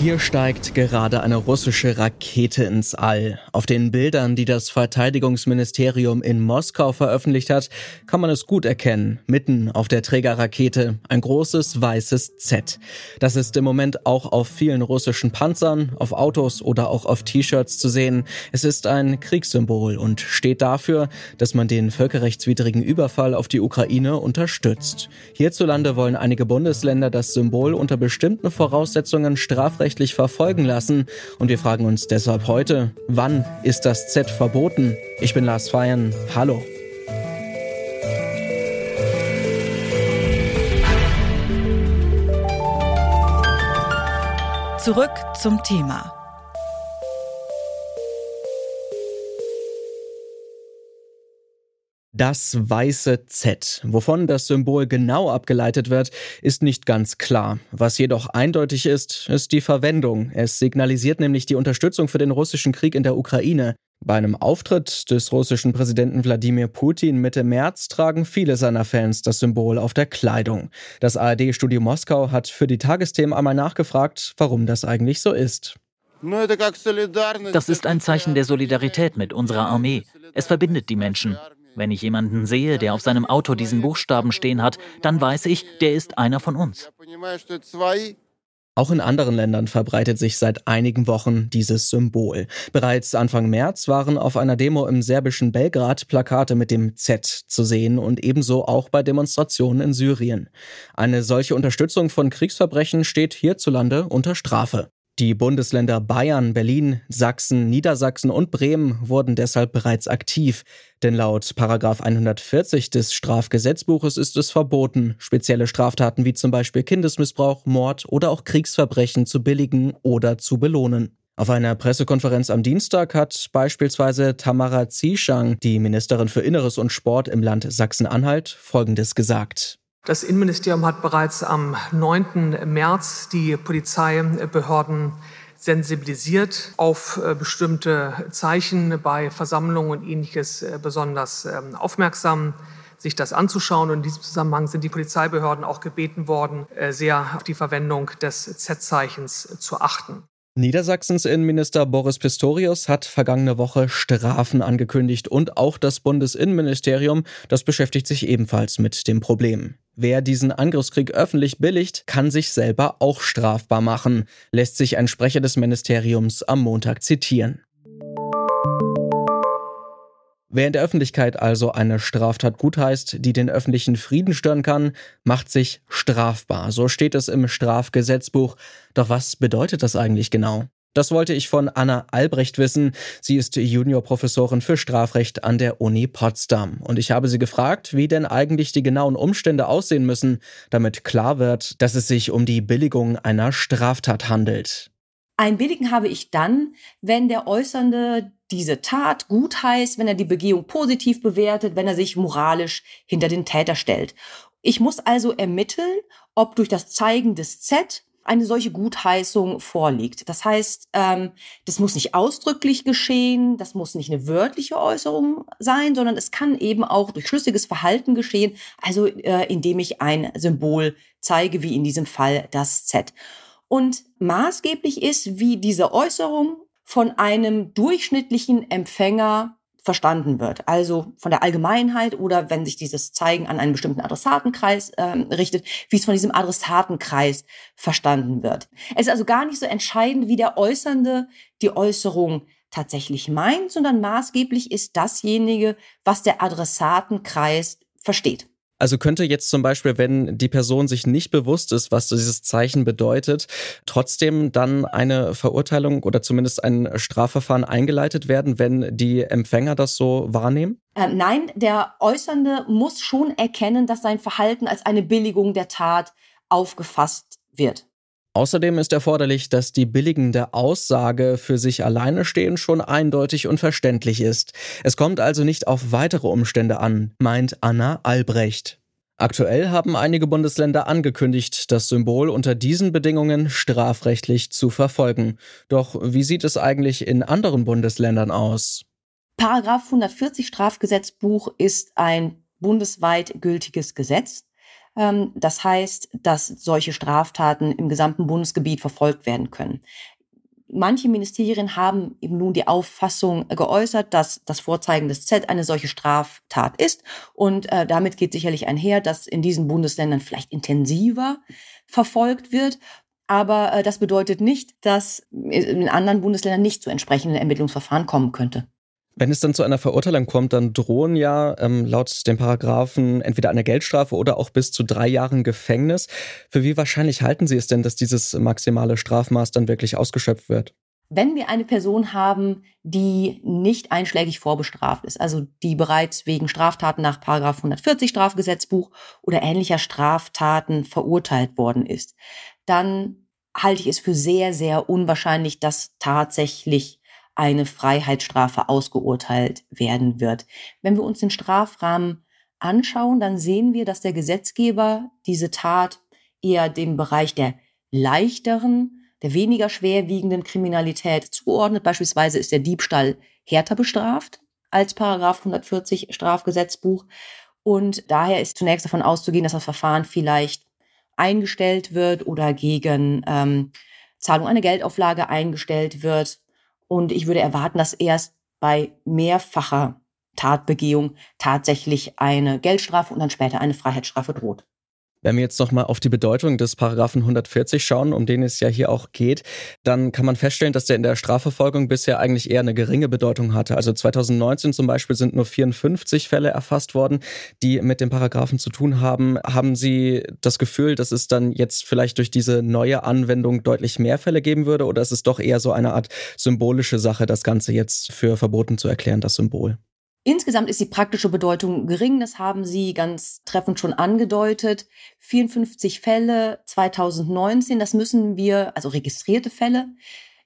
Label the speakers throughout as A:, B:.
A: Hier steigt gerade eine russische Rakete ins All. Auf den Bildern, die das Verteidigungsministerium in Moskau veröffentlicht hat, kann man es gut erkennen. Mitten auf der Trägerrakete ein großes weißes Z. Das ist im Moment auch auf vielen russischen Panzern, auf Autos oder auch auf T-Shirts zu sehen. Es ist ein Kriegssymbol und steht dafür, dass man den völkerrechtswidrigen Überfall auf die Ukraine unterstützt. Hierzulande wollen einige Bundesländer das Symbol unter bestimmten Voraussetzungen strafrechtlich strafrechtlich verfolgen lassen. Und wir fragen uns deshalb heute, wann ist das Z verboten? Ich bin Lars Feiern. Hallo.
B: Zurück zum Thema.
A: Das weiße Z. Wovon das Symbol genau abgeleitet wird, ist nicht ganz klar. Was jedoch eindeutig ist, ist die Verwendung. Es signalisiert nämlich die Unterstützung für den russischen Krieg in der Ukraine. Bei einem Auftritt des russischen Präsidenten Wladimir Putin Mitte März tragen viele seiner Fans das Symbol auf der Kleidung. Das ARD-Studio Moskau hat für die Tagesthemen einmal nachgefragt, warum das eigentlich so ist.
C: Das ist ein Zeichen der Solidarität mit unserer Armee. Es verbindet die Menschen. Wenn ich jemanden sehe, der auf seinem Auto diesen Buchstaben stehen hat, dann weiß ich, der ist einer von uns.
A: Auch in anderen Ländern verbreitet sich seit einigen Wochen dieses Symbol. Bereits Anfang März waren auf einer Demo im serbischen Belgrad Plakate mit dem Z zu sehen und ebenso auch bei Demonstrationen in Syrien. Eine solche Unterstützung von Kriegsverbrechen steht hierzulande unter Strafe. Die Bundesländer Bayern, Berlin, Sachsen, Niedersachsen und Bremen wurden deshalb bereits aktiv. Denn laut 140 des Strafgesetzbuches ist es verboten, spezielle Straftaten wie zum Beispiel Kindesmissbrauch, Mord oder auch Kriegsverbrechen zu billigen oder zu belohnen. Auf einer Pressekonferenz am Dienstag hat beispielsweise Tamara Zieschang, die Ministerin für Inneres und Sport im Land Sachsen-Anhalt, Folgendes gesagt.
D: Das Innenministerium hat bereits am 9. März die Polizeibehörden sensibilisiert auf äh, bestimmte Zeichen bei Versammlungen und ähnliches äh, besonders ähm, aufmerksam sich das anzuschauen. Und in diesem Zusammenhang sind die Polizeibehörden auch gebeten worden, äh, sehr auf die Verwendung des Z-Zeichens zu achten.
A: Niedersachsens Innenminister Boris Pistorius hat vergangene Woche Strafen angekündigt und auch das Bundesinnenministerium, das beschäftigt sich ebenfalls mit dem Problem. Wer diesen Angriffskrieg öffentlich billigt, kann sich selber auch strafbar machen, lässt sich ein Sprecher des Ministeriums am Montag zitieren. Wer in der Öffentlichkeit also eine Straftat gutheißt, die den öffentlichen Frieden stören kann, macht sich strafbar. So steht es im Strafgesetzbuch. Doch was bedeutet das eigentlich genau? Das wollte ich von Anna Albrecht wissen. Sie ist Juniorprofessorin für Strafrecht an der Uni Potsdam. Und ich habe sie gefragt, wie denn eigentlich die genauen Umstände aussehen müssen, damit klar wird, dass es sich um die Billigung einer Straftat handelt.
E: Ein Billigen habe ich dann, wenn der Äußernde diese Tat gut heißt, wenn er die Begehung positiv bewertet, wenn er sich moralisch hinter den Täter stellt. Ich muss also ermitteln, ob durch das Zeigen des Z eine solche Gutheißung vorliegt. Das heißt, ähm, das muss nicht ausdrücklich geschehen, das muss nicht eine wörtliche Äußerung sein, sondern es kann eben auch durch schlüssiges Verhalten geschehen, also äh, indem ich ein Symbol zeige, wie in diesem Fall das Z. Und maßgeblich ist, wie diese Äußerung von einem durchschnittlichen Empfänger verstanden wird. Also von der Allgemeinheit oder wenn sich dieses Zeigen an einen bestimmten Adressatenkreis äh, richtet, wie es von diesem Adressatenkreis verstanden wird. Es ist also gar nicht so entscheidend, wie der Äußernde die Äußerung tatsächlich meint, sondern maßgeblich ist dasjenige, was der Adressatenkreis versteht.
A: Also könnte jetzt zum Beispiel, wenn die Person sich nicht bewusst ist, was dieses Zeichen bedeutet, trotzdem dann eine Verurteilung oder zumindest ein Strafverfahren eingeleitet werden, wenn die Empfänger das so wahrnehmen?
E: Äh, nein, der Äußernde muss schon erkennen, dass sein Verhalten als eine Billigung der Tat aufgefasst wird.
A: Außerdem ist erforderlich, dass die billigende Aussage für sich alleine stehen schon eindeutig und verständlich ist. Es kommt also nicht auf weitere Umstände an, meint Anna Albrecht. Aktuell haben einige Bundesländer angekündigt, das Symbol unter diesen Bedingungen strafrechtlich zu verfolgen. Doch wie sieht es eigentlich in anderen Bundesländern aus?
E: Paragraph 140 Strafgesetzbuch ist ein bundesweit gültiges Gesetz. Ähm, das heißt, dass solche Straftaten im gesamten Bundesgebiet verfolgt werden können. Manche Ministerien haben eben nun die Auffassung geäußert, dass das Vorzeigen des Z eine solche Straftat ist. Und äh, damit geht sicherlich einher, dass in diesen Bundesländern vielleicht intensiver verfolgt wird. Aber äh, das bedeutet nicht, dass in anderen Bundesländern nicht zu entsprechenden Ermittlungsverfahren kommen könnte.
A: Wenn es dann zu einer Verurteilung kommt, dann drohen ja ähm, laut den Paragraphen entweder eine Geldstrafe oder auch bis zu drei Jahren Gefängnis. Für wie wahrscheinlich halten Sie es denn, dass dieses maximale Strafmaß dann wirklich ausgeschöpft wird?
E: Wenn wir eine Person haben, die nicht einschlägig vorbestraft ist, also die bereits wegen Straftaten nach 140 Strafgesetzbuch oder ähnlicher Straftaten verurteilt worden ist, dann halte ich es für sehr, sehr unwahrscheinlich, dass tatsächlich eine Freiheitsstrafe ausgeurteilt werden wird. Wenn wir uns den Strafrahmen anschauen, dann sehen wir, dass der Gesetzgeber diese Tat eher dem Bereich der leichteren, der weniger schwerwiegenden Kriminalität zuordnet. Beispielsweise ist der Diebstahl härter bestraft als Paragraph 140 Strafgesetzbuch. Und daher ist zunächst davon auszugehen, dass das Verfahren vielleicht eingestellt wird oder gegen ähm, Zahlung einer Geldauflage eingestellt wird. Und ich würde erwarten, dass erst bei mehrfacher Tatbegehung tatsächlich eine Geldstrafe und dann später eine Freiheitsstrafe droht.
A: Wenn wir jetzt nochmal auf die Bedeutung des Paragraphen 140 schauen, um den es ja hier auch geht, dann kann man feststellen, dass der in der Strafverfolgung bisher eigentlich eher eine geringe Bedeutung hatte. Also 2019 zum Beispiel sind nur 54 Fälle erfasst worden, die mit dem Paragraphen zu tun haben. Haben Sie das Gefühl, dass es dann jetzt vielleicht durch diese neue Anwendung deutlich mehr Fälle geben würde? Oder ist es doch eher so eine Art symbolische Sache, das Ganze jetzt für verboten zu erklären, das Symbol?
E: Insgesamt ist die praktische Bedeutung gering, das haben Sie ganz treffend schon angedeutet. 54 Fälle 2019, das müssen wir, also registrierte Fälle,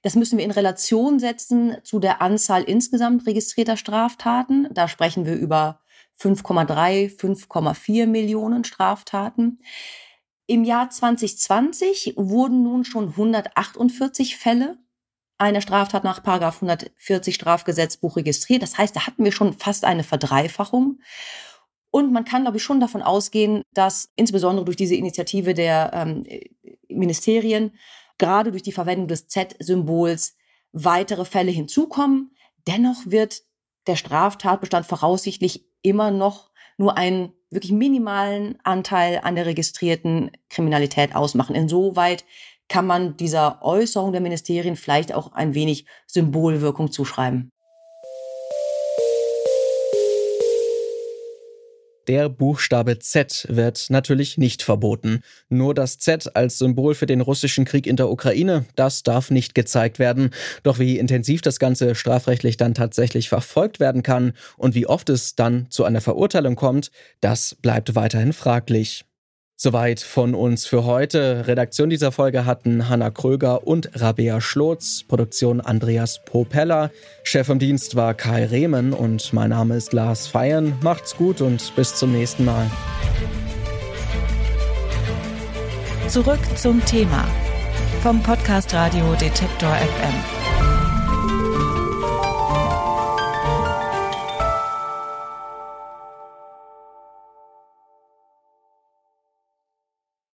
E: das müssen wir in Relation setzen zu der Anzahl insgesamt registrierter Straftaten. Da sprechen wir über 5,3, 5,4 Millionen Straftaten. Im Jahr 2020 wurden nun schon 148 Fälle eine Straftat nach 140 Strafgesetzbuch registriert. Das heißt, da hatten wir schon fast eine Verdreifachung. Und man kann, glaube ich, schon davon ausgehen, dass insbesondere durch diese Initiative der ähm, Ministerien, gerade durch die Verwendung des Z-Symbols, weitere Fälle hinzukommen. Dennoch wird der Straftatbestand voraussichtlich immer noch nur einen wirklich minimalen Anteil an der registrierten Kriminalität ausmachen. Insoweit kann man dieser Äußerung der Ministerien vielleicht auch ein wenig Symbolwirkung zuschreiben.
A: Der Buchstabe Z wird natürlich nicht verboten. Nur das Z als Symbol für den russischen Krieg in der Ukraine, das darf nicht gezeigt werden. Doch wie intensiv das Ganze strafrechtlich dann tatsächlich verfolgt werden kann und wie oft es dann zu einer Verurteilung kommt, das bleibt weiterhin fraglich. Soweit von uns für heute. Redaktion dieser Folge hatten Hanna Kröger und Rabea Schlotz, Produktion Andreas Popella, Chef im Dienst war Kai Rehmen und mein Name ist Lars Feiern. Macht's gut und bis zum nächsten Mal.
B: Zurück zum Thema vom Podcast Radio Detektor FM.